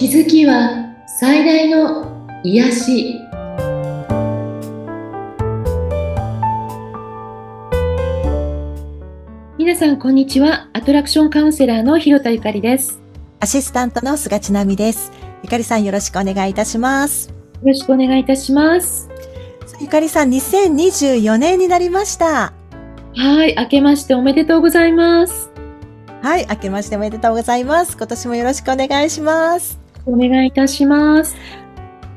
気づきは最大の癒し。皆さんこんにちは。アトラクションカウンセラーの広田ゆかりです。アシスタントの菅千奈美です。ゆかりさんよろしくお願いいたします。よろしくお願いいたします。ゆかりさん2024年になりました。はい明けましておめでとうございます。はい、明けましておめでとうございます。今年もよろしくお願いします。お願いいたします。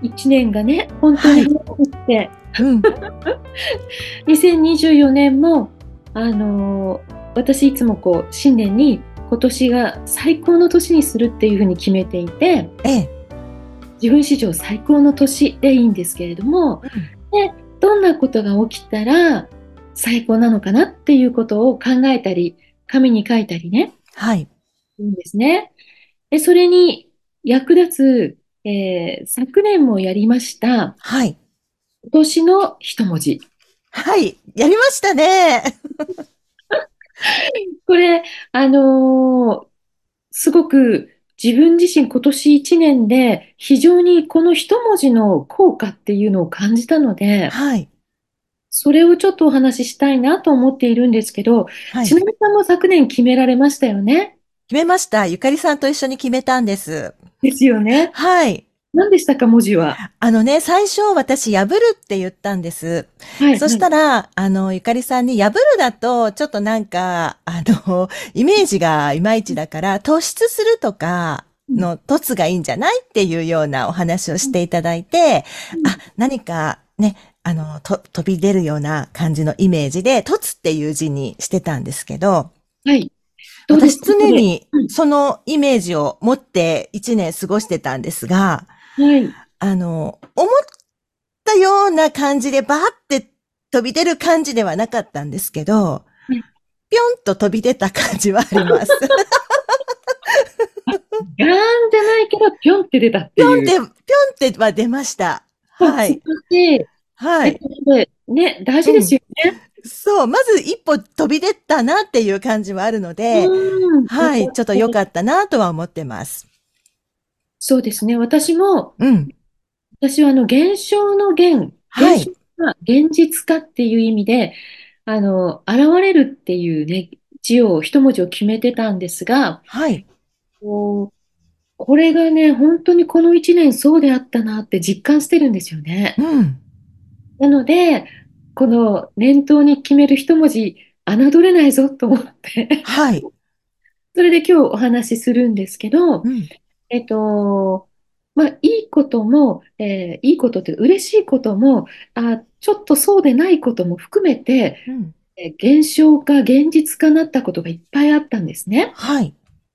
一年がね、本当に早くって、はい、うん、2024年も、あのー、私いつもこう、新年に今年が最高の年にするっていうふうに決めていて、ええ、自分史上最高の年でいいんですけれども、うん、でどんなことが起きたら最高なのかなっていうことを考えたり、紙に書いたりね。はい。いいんですね。で、それに役立つ、えー、昨年もやりました。はい。今年の一文字。はい。やりましたね。これ、あのー、すごく自分自身今年一年で非常にこの一文字の効果っていうのを感じたので、はい。それをちょっとお話ししたいなと思っているんですけど、はい、ちなみさんも昨年決められましたよね？決めました。ゆかりさんと一緒に決めたんです。ですよね。はい。何でしたか、文字は？あのね、最初私、破るって言ったんです。はい。そしたら、はい、あの、ゆかりさんに、破るだと、ちょっとなんか、あの、イメージがいまいちだから、突出するとか、の突がいいんじゃないっていうようなお話をしていただいて、うん、あ、何かね、あの、と、飛び出るような感じのイメージで、突っていう字にしてたんですけど、はい。私常にそのイメージを持って一年過ごしてたんですが、はい。あの、思ったような感じでバーって飛び出る感じではなかったんですけど、ぴょんと飛び出た感じはあります。ガーンじゃないけど、ぴょんって出たっていう。ぴょんって、ぴょんっては出ました。はい。はい。ね、大事ですよね。うん、そう、まず一歩飛び出たなっていう感じはあるので、はい、ちょっと良かったなとは思ってます。そうですね。私も、うん。私はあの、現象の現、はい。現実化っていう意味で、あの、現れるっていうね、字を、一文字を決めてたんですが、はい。ここれがね、本当にこの一年そうであったなって実感してるんですよね。うん。なので、この念頭に決める一文字、侮れないぞと思ってはい。それで今日お話しするんですけど、うん、えっと、まあ、いいことも、えー、いいことって嬉しいことも、あ、ちょっとそうでないことも含めて、うん、え現象化、現実化なったことがいっぱいあったんですね。はい。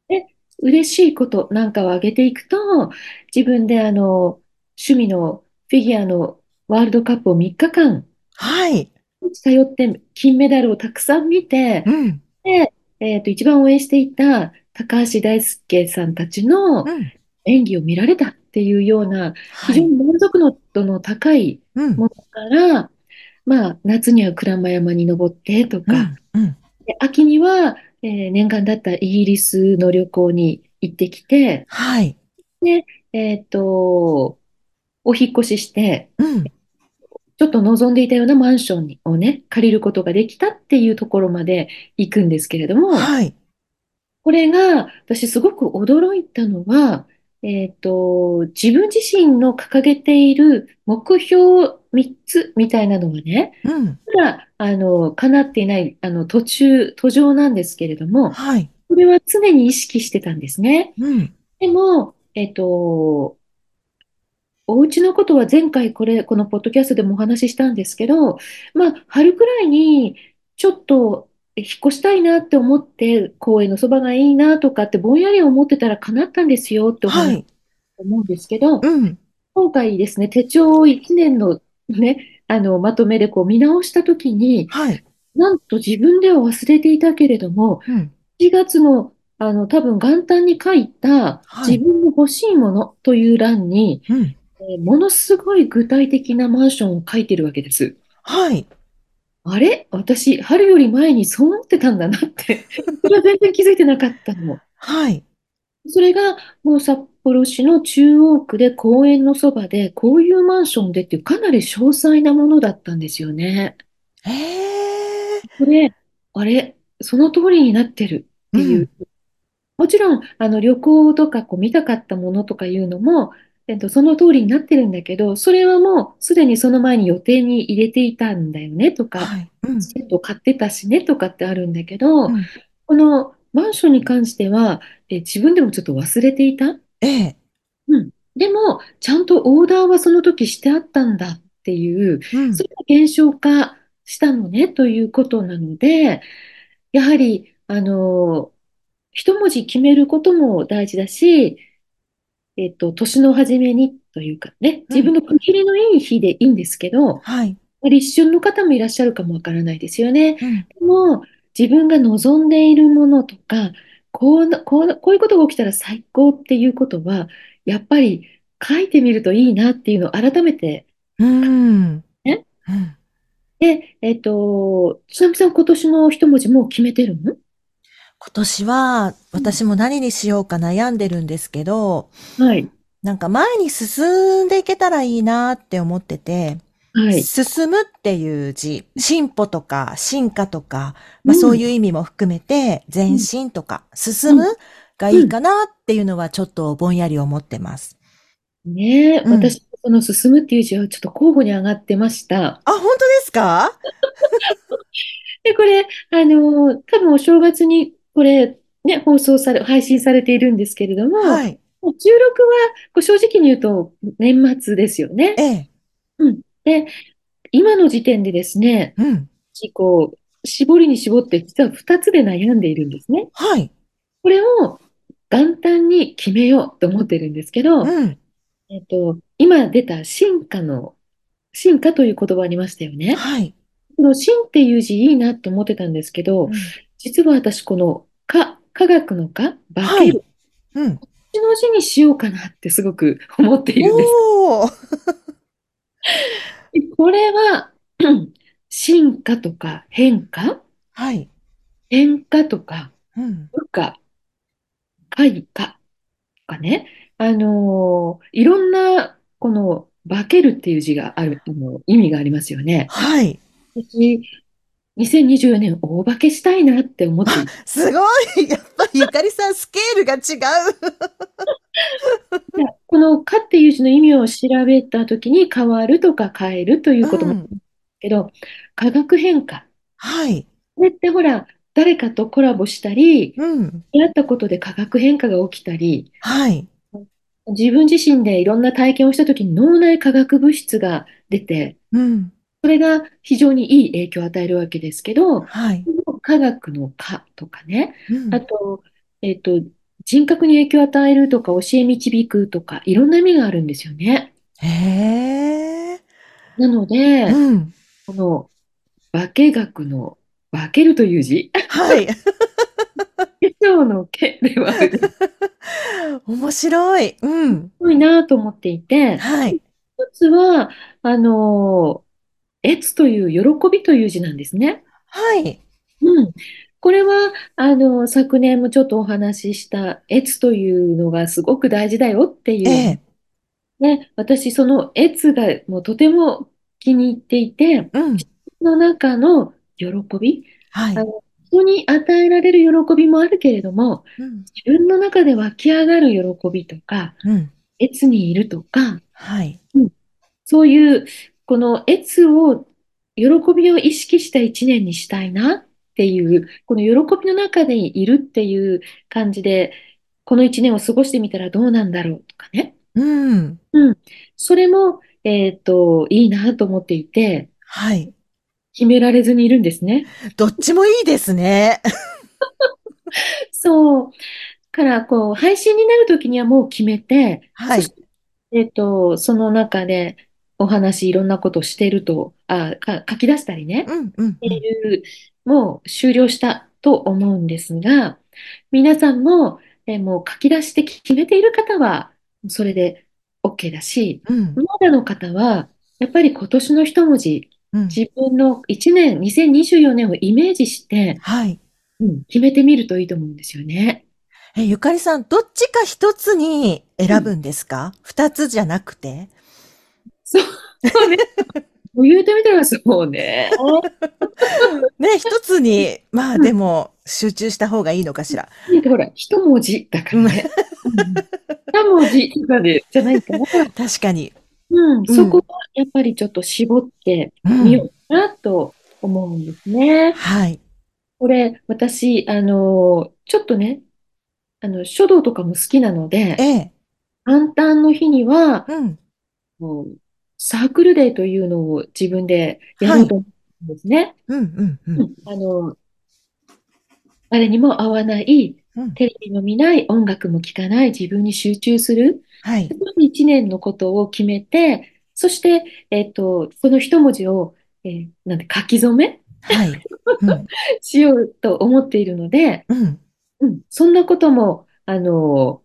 で、嬉しいことなんかを挙げていくと、自分であの、趣味のフィギュアのワールドカップを3日間、はい。近って金メダルをたくさん見て、うん、で、えっ、ー、と、一番応援していた高橋大輔さんたちの演技を見られたっていうような、非常に満足度の高いものから、うん、まあ、夏には鞍馬山に登ってとか、うん、秋には、えー、念願だったイギリスの旅行に行ってきて、はい。で、えっ、ー、と、お引越しして、うん、ちょっと望んでいたようなマンションをね、借りることができたっていうところまで行くんですけれども、はい。これが、私すごく驚いたのは、えっと、自分自身の掲げている目標3つみたいなのがね、うん。ただ、あの、叶っていない、あの、途中、途上なんですけれども、はい。これは常に意識してたんですね。うん。でも、えっと、お家のことは前回これ、このポッドキャストでもお話ししたんですけど、まあ、春くらいにちょっと引っ越したいなって思って、公園のそばがいいなとかってぼんやり思ってたら叶ったんですよって思うんですけど、うん、今回ですね、手帳1年のね、あの、まとめでこう見直したときに、はい、なんと自分では忘れていたけれども、うん、4月のあの、多分元旦に書いた自分の欲しいものという欄に、はいうんものすごい具体的なマンションを書いてるわけです。はい。あれ？私、春より前にそう思ってたんだなって それは全然気づいてなかったの。はい。それがもう札幌市の中央区で公園のそばで、こういうマンションでっていうかなり詳細なものだったんですよね。へえ。これ、あれ、その通りになってるっていう。うん、もちろん、あの旅行とかこう見たかったものとかいうのも、えっと、その通りになってるんだけど、それはもうすでにその前に予定に入れていたんだよねとか、はいうん、セット買ってたしねとかってあるんだけど、うん、このマンションに関しては、え自分でもちょっと忘れていた？ええ。うん。でも、ちゃんとオーダーはその時してあったんだっていう、うん、それが現象化したのねということなので、やはり、あの、一文字決めることも大事だし、えっと、年の初めにというかね、自分の区切りのいい日でいいんですけど、はい。立春の方もいらっしゃるかもわからないですよね。うん、でも、自分が望んでいるものとか、こうこうこういうことが起きたら最高っていうことは、やっぱり書いてみるといいなっていうのを改めて、うん。ね。うん、で、えっ、ー、と、ちなみさん今年の一文字もう決めてるの？今年は私も何にしようか悩んでるんですけど、はい。なんか前に進んでいけたらいいなって思ってて、はい。進むっていう字、進歩とか進化とか、まあそういう意味も含めて、前進とか進むがいいかなっていうのはちょっとぼんやり思ってます。ねえ、うん、私、その進むっていう字はちょっと候補に上がってました。あ、本当ですか？で、これ、あの、多分お正月にこれ、ね、放送され、配信されているんですけれども、はい。16は、正直に言うと、年末ですよね。ええ。うん。で、今の時点でですね、うん。こう、絞りに絞って、実は2つで悩んでいるんですね。はい。これを元旦に決めようと思ってるんですけど、うん。えっと、今出た進化の、進化という言葉ありましたよね。はい。この進っていう字いいなって思ってたんですけど、うん、実は私このか、科学の科、化ける。はい、うん。こっちの字にしようかなってすごく 思っているんです。これは、進化とか変化？はい。変化とか、うん。部下、開花？とかね、あのー、いろんな、この、化けるっていう字がある、あの、意味がありますよね。はい。私、2024年大化けしたいなって思ってすごいやっぱりゆかりさんスケールが違うこの「か」っていう字の意味を調べたときに変わるとか変えるということも、うん、けど化学変化。はい。これってほら誰かとコラボしたり、うん、やったことで化学変化が起きたり、はい。自分自身でいろんな体験をしたときに脳内化学物質が出て、うん、それが非常にいい影響を与えるわけですけど、はい、科学の科とかね、うん、あと、えっ、ー、と、人格に影響を与えるとか、教え導くとか、いろんな意味があるんですよね。へー。なので、うん、この、化学の、化けるという字。はい。化粧の毛ではある。面白い。うん。すごいなと思っていて、はい。一つは、あの、悦という喜びという字なんですね。はい。うん。これは、あの、昨年もちょっとお話しした悦というのがすごく大事だよっていう。ええ、ね、私、その悦がもうとても気に入っていて、うん、の中の喜び、はい、あの人に与えられる喜びもあるけれども、うん、自分の中で湧き上がる喜びとか、うん、悦にいるとか、はいうん、そういうこの悦を、喜びを意識した一年にしたいなっていう、この喜びの中でいるっていう感じで、この一年を過ごしてみたらどうなんだろうとかね。うん。うん。それも、えっと、いいなと思っていて、はい。決められずにいるんですね。どっちもいいですね。そう。から、こう、配信になるときにはもう決めて、はい。えっと、その中で、お話いろんなことしてると、あ、か書き出したりね、うんうんっていう、もう終了したと思うんですが、皆さんも、えもう書き出して決めている方は、それで OK だし、うん、まだの方は、やっぱり今年の一文字、うん、自分の1年、2024年をイメージして、はい。うん、決めてみるといいと思うんですよね。え、ゆかりさん、どっちか一つに選ぶんですか？二、うん、つじゃなくてそう、そうね。言うてみたらそうね。ね、一つに、まあでも、集中した方がいいのかしら。ほら、一文字だからね。二文字とかで、じゃないかな。確かに。うん、そこはやっぱりちょっと絞ってみようかなと思うんですね。はい。これ、私、あの、ちょっとね、あの、書道とかも好きなので、ええ。元旦の日には、うん。もうサークルデーというのを自分でやろうと思うんですね。うんうんうん。あの、誰にも会わない、テレビも見ない、音楽も聴かない、自分に集中する。はい。一年のことを決めて、そして、えっと、この一文字を、えーなんて書き初め？はい。うん。しようと思っているので、うん。うん、そんなことも、あの、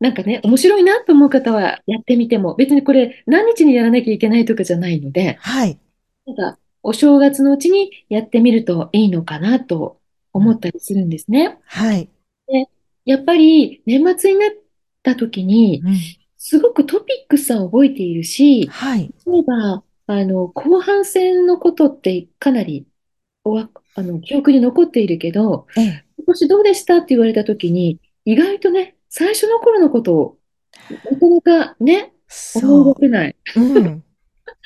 なんかね、面白いなと思う方はやってみても、別にこれ何日にやらなきゃいけないとかじゃないので、はい。なんか、お正月のうちにやってみるといいのかなと思ったりするんですね。はい。で、やっぱり年末になった時に、すごくトピックスは覚えているし、はい。例えば、あの、後半戦のことってかなりおわ、あの、記憶に残っているけど、ええ、今年どうでしたって言われた時に、意外とね、最初の頃のことを、なかなかね、思い出せない。うん、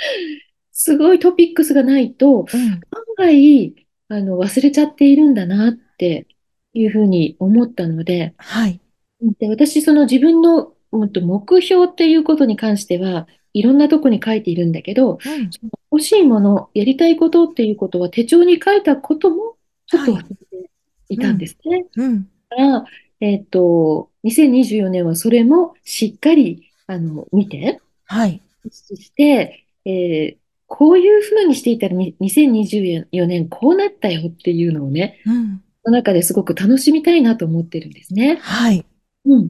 すごいトピックスがないと、うん、案外、あの、忘れちゃっているんだなっていうふうに思ったので、はい。で、私、その自分の目標っていうことに関しては、いろんなとこに書いているんだけど、うん、欲しいもの、やりたいことっていうことは手帳に書いたこともちょっと忘れていたんですね。はい、うん、だから、えっ、ー、と、2024年はそれもしっかり、あの、見て、はい。して、えー、こういうふうにしていたら2024年こうなったよっていうのをね、うん、その中ですごく楽しみたいなと思ってるんですね。はい。うん。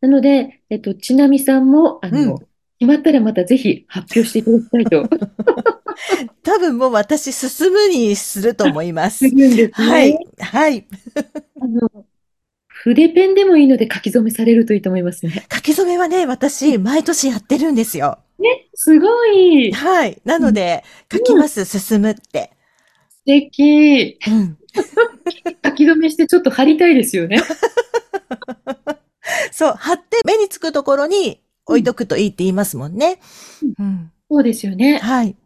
なので、えっと、ちなみさんも、あの、うん、決まったらまたぜひ発表していただきたいと。多分もう私進むにすると思います。すね。はい。はい。あの、筆ペンでもいいので書き初めされるといいと思いますね。書き初めはね、私、毎年やってるんですよ。ね、すごい。はい。なので、書きます、進むって。素敵。うん。書き留めしてちょっと貼りたいですよね。そう、貼って目につくところに置いとくといいって言いますもんね。うん。そうですよね。はい。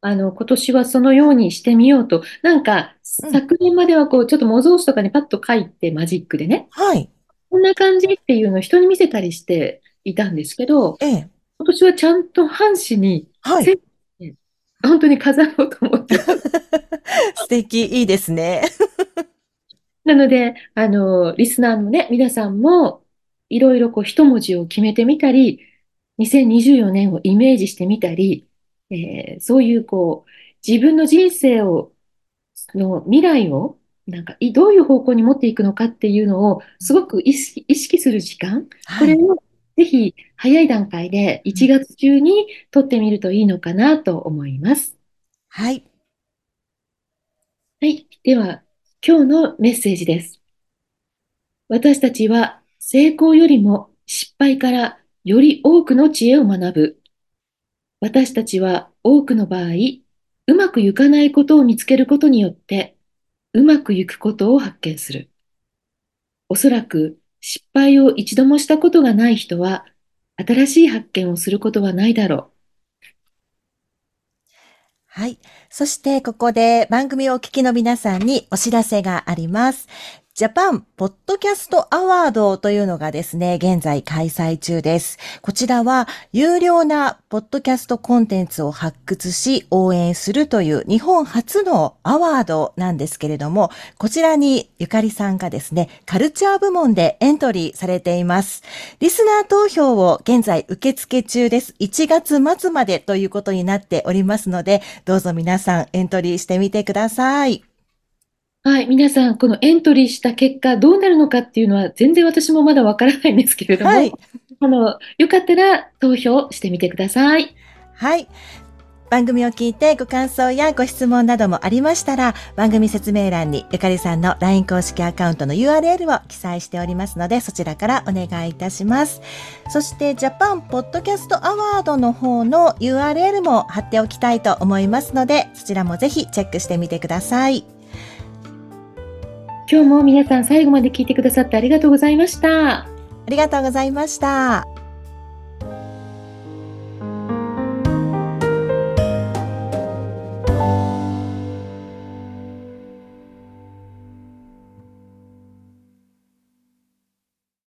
あの、今年はそのようにしてみようと。なんか、昨年まではこう、ちょっと模造紙とかにパッと書いて、マジックでね。はい。こんな感じっていうのを人に見せたりしていたんですけど、ええ。今年はちゃんと半紙に、はい。本当に飾ろうと思って。素敵、いいですね。なので、あの、リスナーのね、皆さんも、いろいろこう一文字を決めてみたり、2024年をイメージしてみたり、えー、そういうこう、自分の人生を、の未来を、なんか、どういう方向に持っていくのかっていうのを、すごく意識意識する時間、これをぜひ早い段階で1月中に取ってみるといいのかなと思います。はい。はい。では、今日のメッセージです。私たちは成功よりも失敗からより多くの知恵を学ぶ。私たちは多くの場合、うまくいかないことを見つけることによって、うまくいくことを発見する。おそらく失敗を一度もしたことがない人は、新しい発見をすることはないだろう。はい。そしてここで番組をお聞きの皆さんにお知らせがあります。ジャパンポッドキャストアワードというのがですね、現在開催中です。こちらは有料なポッドキャストコンテンツを発掘し応援するという日本初のアワードなんですけれども、こちらにゆかりさんがですね、カルチャー部門でエントリーされています。リスナー投票を現在受付中です。1月末までということになっておりますので、どうぞ皆さんエントリーしてみてください。はい、皆さん、このエントリーした結果、どうなるのかっていうのは、全然私もまだわからないんですけれども、はい、あの、よかったら投票してみてください。はい。番組を聞いてご感想やご質問などもありましたら、番組説明欄にゆかりさんの LINE 公式アカウントの URL を記載しておりますので、そちらからお願いいたします。そして、ジャパンポッドキャストアワードの方の URL も貼っておきたいと思いますので、そちらもぜひチェックしてみてください。今日も皆さん最後まで聞いてくださってありがとうございました。ありがとうございました。